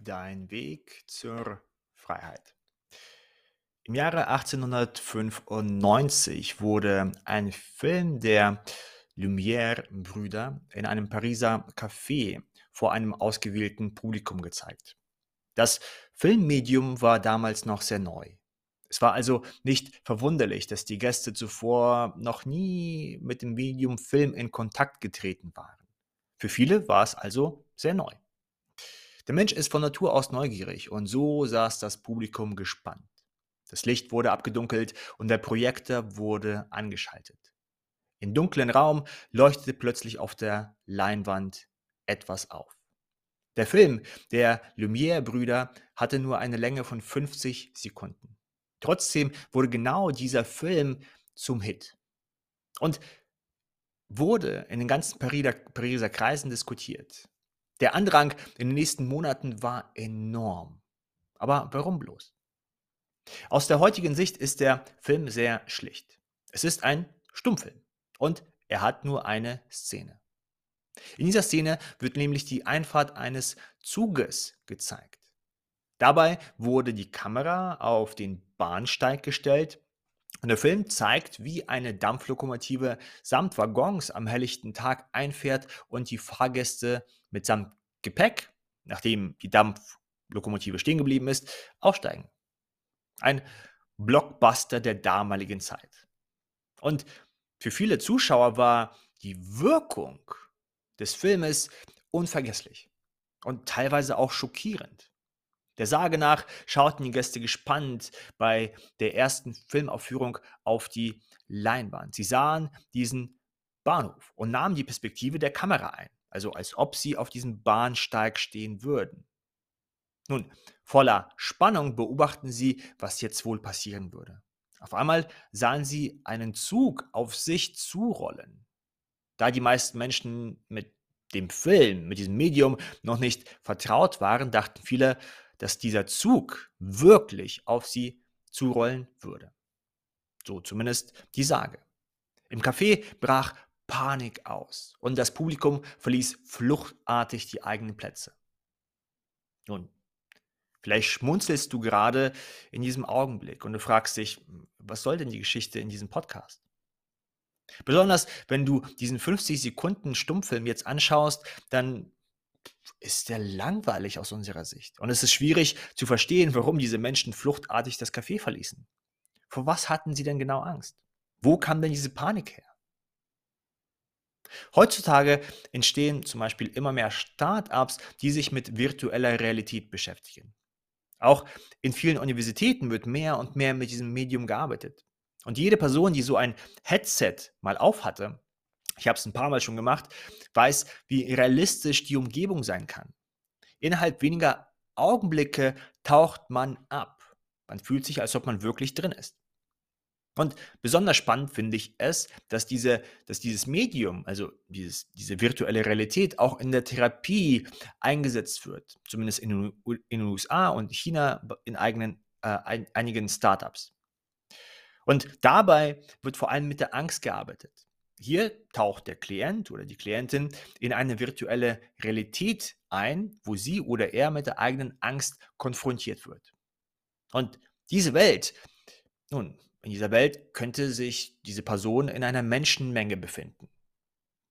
Dein Weg zur Freiheit. Im Jahre 1895 wurde ein Film der Lumière-Brüder in einem Pariser Café vor einem ausgewählten Publikum gezeigt. Das Filmmedium war damals noch sehr neu. Es war also nicht verwunderlich, dass die Gäste zuvor noch nie mit dem Medium Film in Kontakt getreten waren. Für viele war es also sehr neu. Der Mensch ist von Natur aus neugierig und so saß das Publikum gespannt. Das Licht wurde abgedunkelt und der Projektor wurde angeschaltet. Im dunklen Raum leuchtete plötzlich auf der Leinwand etwas auf. Der Film der Lumière-Brüder hatte nur eine Länge von 50 Sekunden. Trotzdem wurde genau dieser Film zum Hit und wurde in den ganzen Pariser, Pariser Kreisen diskutiert. Der Andrang in den nächsten Monaten war enorm. Aber warum bloß? Aus der heutigen Sicht ist der Film sehr schlicht. Es ist ein Stummfilm und er hat nur eine Szene. In dieser Szene wird nämlich die Einfahrt eines Zuges gezeigt. Dabei wurde die Kamera auf den Bahnsteig gestellt und der Film zeigt, wie eine Dampflokomotive samt Waggons am helllichten Tag einfährt und die Fahrgäste mitsamt Gepäck, nachdem die Dampflokomotive stehen geblieben ist, aussteigen. Ein Blockbuster der damaligen Zeit. Und für viele Zuschauer war die Wirkung des Filmes unvergesslich und teilweise auch schockierend. Der Sage nach schauten die Gäste gespannt bei der ersten Filmaufführung auf die Leinwand. Sie sahen diesen Bahnhof und nahmen die Perspektive der Kamera ein also als ob sie auf diesem Bahnsteig stehen würden. Nun, voller Spannung beobachten sie, was jetzt wohl passieren würde. Auf einmal sahen sie einen Zug auf sich zurollen. Da die meisten Menschen mit dem Film, mit diesem Medium noch nicht vertraut waren, dachten viele, dass dieser Zug wirklich auf sie zurollen würde. So zumindest die Sage. Im Café brach Panik aus und das Publikum verließ fluchtartig die eigenen Plätze. Nun, vielleicht schmunzelst du gerade in diesem Augenblick und du fragst dich, was soll denn die Geschichte in diesem Podcast? Besonders wenn du diesen 50 Sekunden Stummfilm jetzt anschaust, dann ist der langweilig aus unserer Sicht. Und es ist schwierig zu verstehen, warum diese Menschen fluchtartig das Café verließen. Vor was hatten sie denn genau Angst? Wo kam denn diese Panik her? Heutzutage entstehen zum Beispiel immer mehr Start-ups, die sich mit virtueller Realität beschäftigen. Auch in vielen Universitäten wird mehr und mehr mit diesem Medium gearbeitet. Und jede Person, die so ein Headset mal aufhatte, ich habe es ein paar Mal schon gemacht, weiß, wie realistisch die Umgebung sein kann. Innerhalb weniger Augenblicke taucht man ab. Man fühlt sich, als ob man wirklich drin ist. Und besonders spannend finde ich es, dass, diese, dass dieses Medium, also dieses, diese virtuelle Realität, auch in der Therapie eingesetzt wird. Zumindest in, den USA und China in eigenen, äh, ein, einigen Startups. Und dabei wird vor allem mit der Angst gearbeitet. Hier taucht der Klient oder die Klientin in eine virtuelle Realität ein, wo sie oder er mit der eigenen Angst konfrontiert wird. Und diese Welt, nun, in dieser Welt könnte sich diese Person in einer Menschenmenge befinden.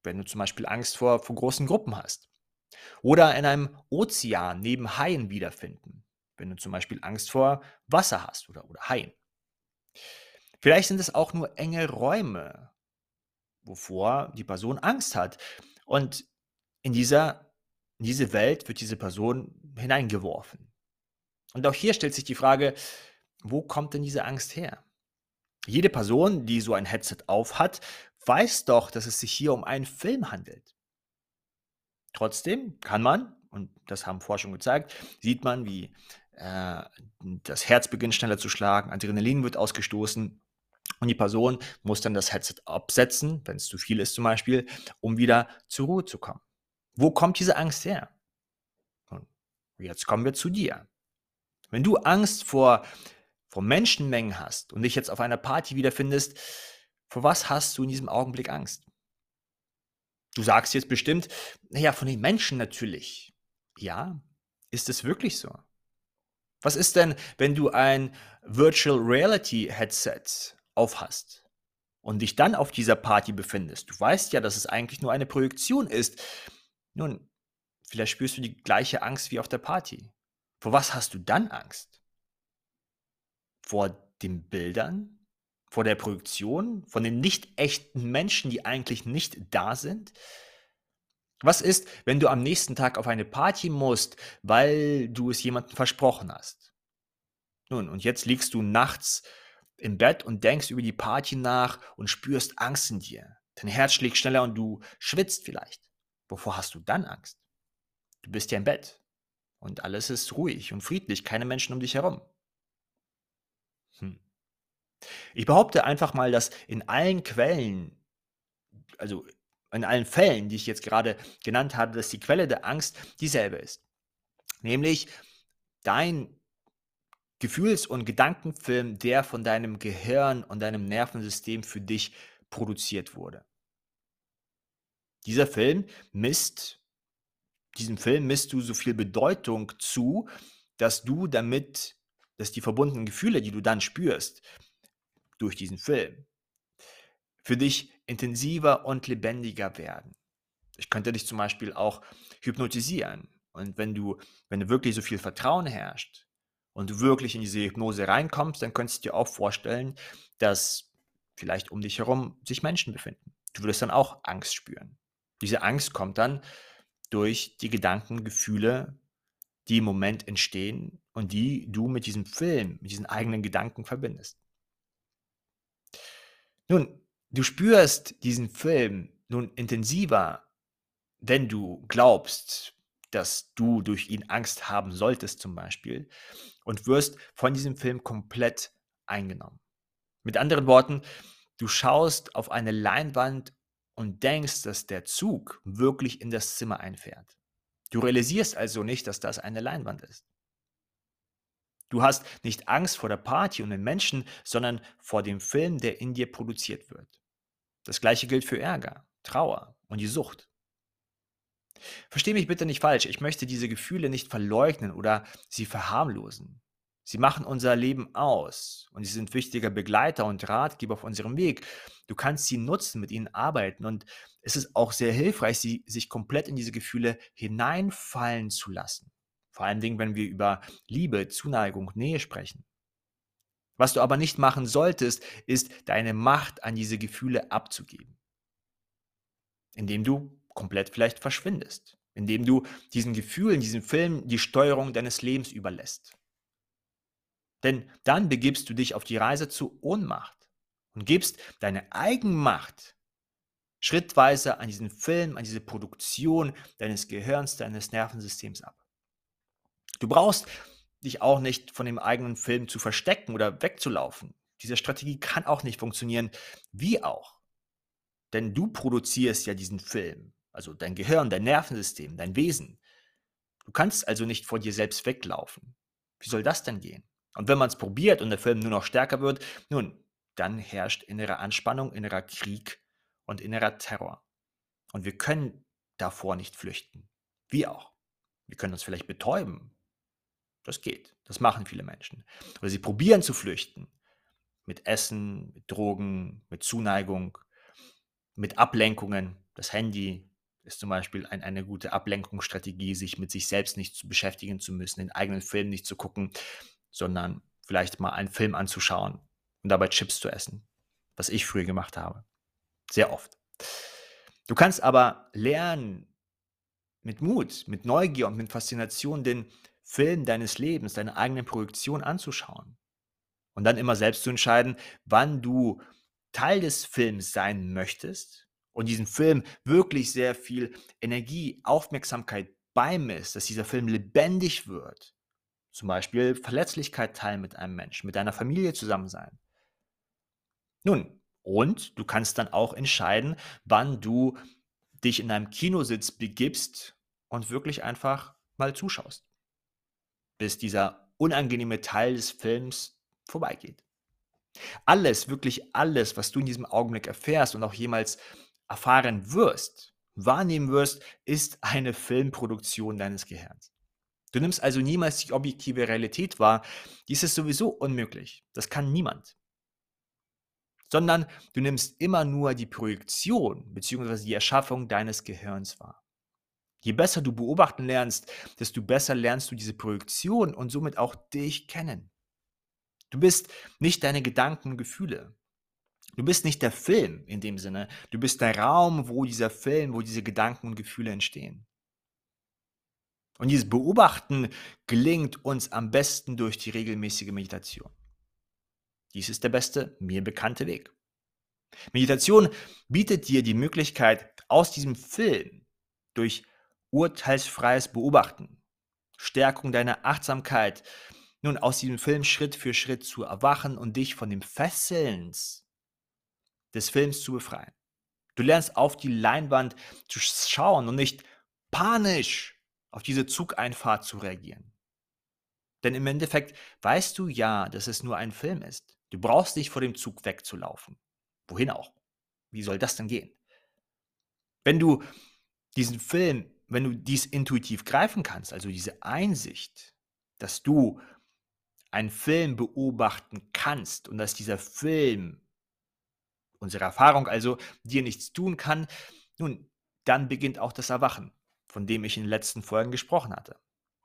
Wenn du zum Beispiel Angst vor, vor großen Gruppen hast. Oder in einem Ozean neben Haien wiederfinden. Wenn du zum Beispiel Angst vor Wasser hast oder, oder Haien. Vielleicht sind es auch nur enge Räume, wovor die Person Angst hat. Und in, dieser, in diese Welt wird diese Person hineingeworfen. Und auch hier stellt sich die Frage, wo kommt denn diese Angst her? Jede Person, die so ein Headset aufhat, weiß doch, dass es sich hier um einen Film handelt. Trotzdem kann man, und das haben Forschungen gezeigt, sieht man, wie äh, das Herz beginnt schneller zu schlagen, Adrenalin wird ausgestoßen und die Person muss dann das Headset absetzen, wenn es zu viel ist zum Beispiel, um wieder zur Ruhe zu kommen. Wo kommt diese Angst her? Und jetzt kommen wir zu dir. Wenn du Angst vor vor Menschenmengen hast und dich jetzt auf einer Party wiederfindest, vor was hast du in diesem Augenblick Angst? Du sagst jetzt bestimmt, naja, von den Menschen natürlich. Ja, Ist es wirklich so? Was ist denn, wenn du ein Virtual Reality Headset aufhast und dich dann auf dieser Party befindest? Du weißt ja, dass es eigentlich nur eine Projektion ist. Nun, vielleicht spürst du die gleiche Angst wie auf der Party. Vor was hast du dann Angst? Vor den Bildern? Vor der Projektion? Von den nicht echten Menschen, die eigentlich nicht da sind? Was ist, wenn du am nächsten Tag auf eine Party musst, weil du es jemandem versprochen hast? Nun, und jetzt liegst du nachts im Bett und denkst über die Party nach und spürst Angst in dir. Dein Herz schlägt schneller und du schwitzt vielleicht. Wovor hast du dann Angst? Du bist ja im Bett und alles ist ruhig und friedlich, keine Menschen um dich herum. Ich behaupte einfach mal, dass in allen Quellen, also in allen Fällen, die ich jetzt gerade genannt habe, dass die Quelle der Angst dieselbe ist. Nämlich dein Gefühls- und Gedankenfilm, der von deinem Gehirn und deinem Nervensystem für dich produziert wurde. Dieser Film misst, diesem Film misst du so viel Bedeutung zu, dass du damit, dass die verbundenen Gefühle, die du dann spürst, durch diesen Film, für dich intensiver und lebendiger werden. Ich könnte dich zum Beispiel auch hypnotisieren. Und wenn du, wenn du wirklich so viel Vertrauen herrscht und du wirklich in diese Hypnose reinkommst, dann könntest du dir auch vorstellen, dass vielleicht um dich herum sich Menschen befinden. Du würdest dann auch Angst spüren. Diese Angst kommt dann durch die Gedanken, Gefühle, die im Moment entstehen und die du mit diesem Film, mit diesen eigenen Gedanken verbindest. Nun, du spürst diesen Film nun intensiver, wenn du glaubst, dass du durch ihn Angst haben solltest zum Beispiel und wirst von diesem Film komplett eingenommen. Mit anderen Worten, du schaust auf eine Leinwand und denkst, dass der Zug wirklich in das Zimmer einfährt. Du realisierst also nicht, dass das eine Leinwand ist. Du hast nicht Angst vor der Party und den Menschen, sondern vor dem Film, der in dir produziert wird. Das gleiche gilt für Ärger, Trauer und die Sucht. Versteh mich bitte nicht falsch, ich möchte diese Gefühle nicht verleugnen oder sie verharmlosen. Sie machen unser Leben aus und sie sind wichtiger Begleiter und Ratgeber auf unserem Weg. Du kannst sie nutzen, mit ihnen arbeiten und es ist auch sehr hilfreich, sie sich komplett in diese Gefühle hineinfallen zu lassen. Vor allen Dingen, wenn wir über Liebe, Zuneigung, Nähe sprechen. Was du aber nicht machen solltest, ist deine Macht an diese Gefühle abzugeben. Indem du komplett vielleicht verschwindest, indem du diesen Gefühlen, diesen Film die Steuerung deines Lebens überlässt. Denn dann begibst du dich auf die Reise zur Ohnmacht und gibst deine Eigenmacht schrittweise an diesen Film, an diese Produktion deines Gehirns, deines Nervensystems ab. Du brauchst dich auch nicht von dem eigenen Film zu verstecken oder wegzulaufen. Diese Strategie kann auch nicht funktionieren, wie auch. Denn du produzierst ja diesen Film also dein Gehirn, dein Nervensystem, dein Wesen. Du kannst also nicht vor dir selbst weglaufen. Wie soll das denn gehen? Und wenn man es probiert und der Film nur noch stärker wird, nun, dann herrscht innere Anspannung, innerer Krieg und innerer Terror. Und wir können davor nicht flüchten. Wie auch. Wir können uns vielleicht betäuben. Das geht. Das machen viele Menschen. Oder sie probieren zu flüchten. Mit Essen, mit Drogen, mit Zuneigung, mit Ablenkungen, das Handy, ist zum Beispiel ein, eine gute Ablenkungsstrategie, sich mit sich selbst nicht zu beschäftigen zu müssen, den eigenen Film nicht zu gucken, sondern vielleicht mal einen Film anzuschauen und dabei Chips zu essen, was ich früher gemacht habe. Sehr oft. Du kannst aber lernen, mit Mut, mit Neugier und mit Faszination den Film deines Lebens, deine eigene Projektion anzuschauen. Und dann immer selbst zu entscheiden, wann du Teil des Films sein möchtest und diesem Film wirklich sehr viel Energie, Aufmerksamkeit beimisst, dass dieser Film lebendig wird. Zum Beispiel Verletzlichkeit teilen mit einem Menschen, mit deiner Familie zusammen sein. Nun, und du kannst dann auch entscheiden, wann du dich in einem Kinositz begibst und wirklich einfach mal zuschaust, bis dieser unangenehme Teil des Films vorbeigeht. Alles, wirklich alles, was du in diesem Augenblick erfährst und auch jemals erfahren wirst, wahrnehmen wirst, ist eine Filmproduktion deines Gehirns. Du nimmst also niemals die objektive Realität wahr. Dies ist sowieso unmöglich. Das kann niemand. Sondern du nimmst immer nur die Projektion bzw. die Erschaffung deines Gehirns wahr. Je besser du beobachten lernst, desto besser lernst du diese Projektion und somit auch dich kennen. Du bist nicht deine Gedanken und Gefühle. Du bist nicht der Film in dem Sinne. Du bist der Raum, wo dieser Film, wo diese Gedanken und Gefühle entstehen. Und dieses Beobachten gelingt uns am besten durch die regelmäßige Meditation. Dies ist der beste, mir bekannte Weg. Meditation bietet dir die Möglichkeit, aus diesem Film durch urteilsfreies Beobachten, Stärkung deiner Achtsamkeit, nun aus diesem Film Schritt für Schritt zu erwachen und dich von dem Fesselns des Films zu befreien. Du lernst auf die Leinwand zu schauen und nicht panisch auf diese Zugeinfahrt zu reagieren. Denn im Endeffekt weißt du ja, dass es nur ein Film ist. Du brauchst nicht vor dem Zug wegzulaufen. Wohin auch? Wie soll das denn gehen? Wenn du diesen Film, wenn du dies intuitiv greifen kannst, also diese Einsicht, dass du einen Film beobachten kannst und dass dieser Film, unsere Erfahrung also, dir nichts tun kann, nun, dann beginnt auch das Erwachen, von dem ich in den letzten Folgen gesprochen hatte.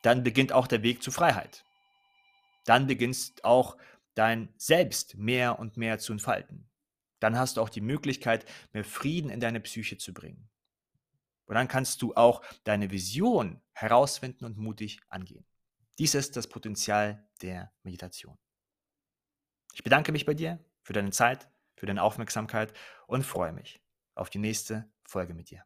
Dann beginnt auch der Weg zur Freiheit. Dann beginnst auch dein Selbst mehr und mehr zu entfalten. Dann hast du auch die Möglichkeit, mehr Frieden in deine Psyche zu bringen. Und dann kannst du auch deine Vision herausfinden und mutig angehen. Dies ist das Potenzial der Meditation. Ich bedanke mich bei dir für deine Zeit, für deine Aufmerksamkeit und freue mich auf die nächste Folge mit dir.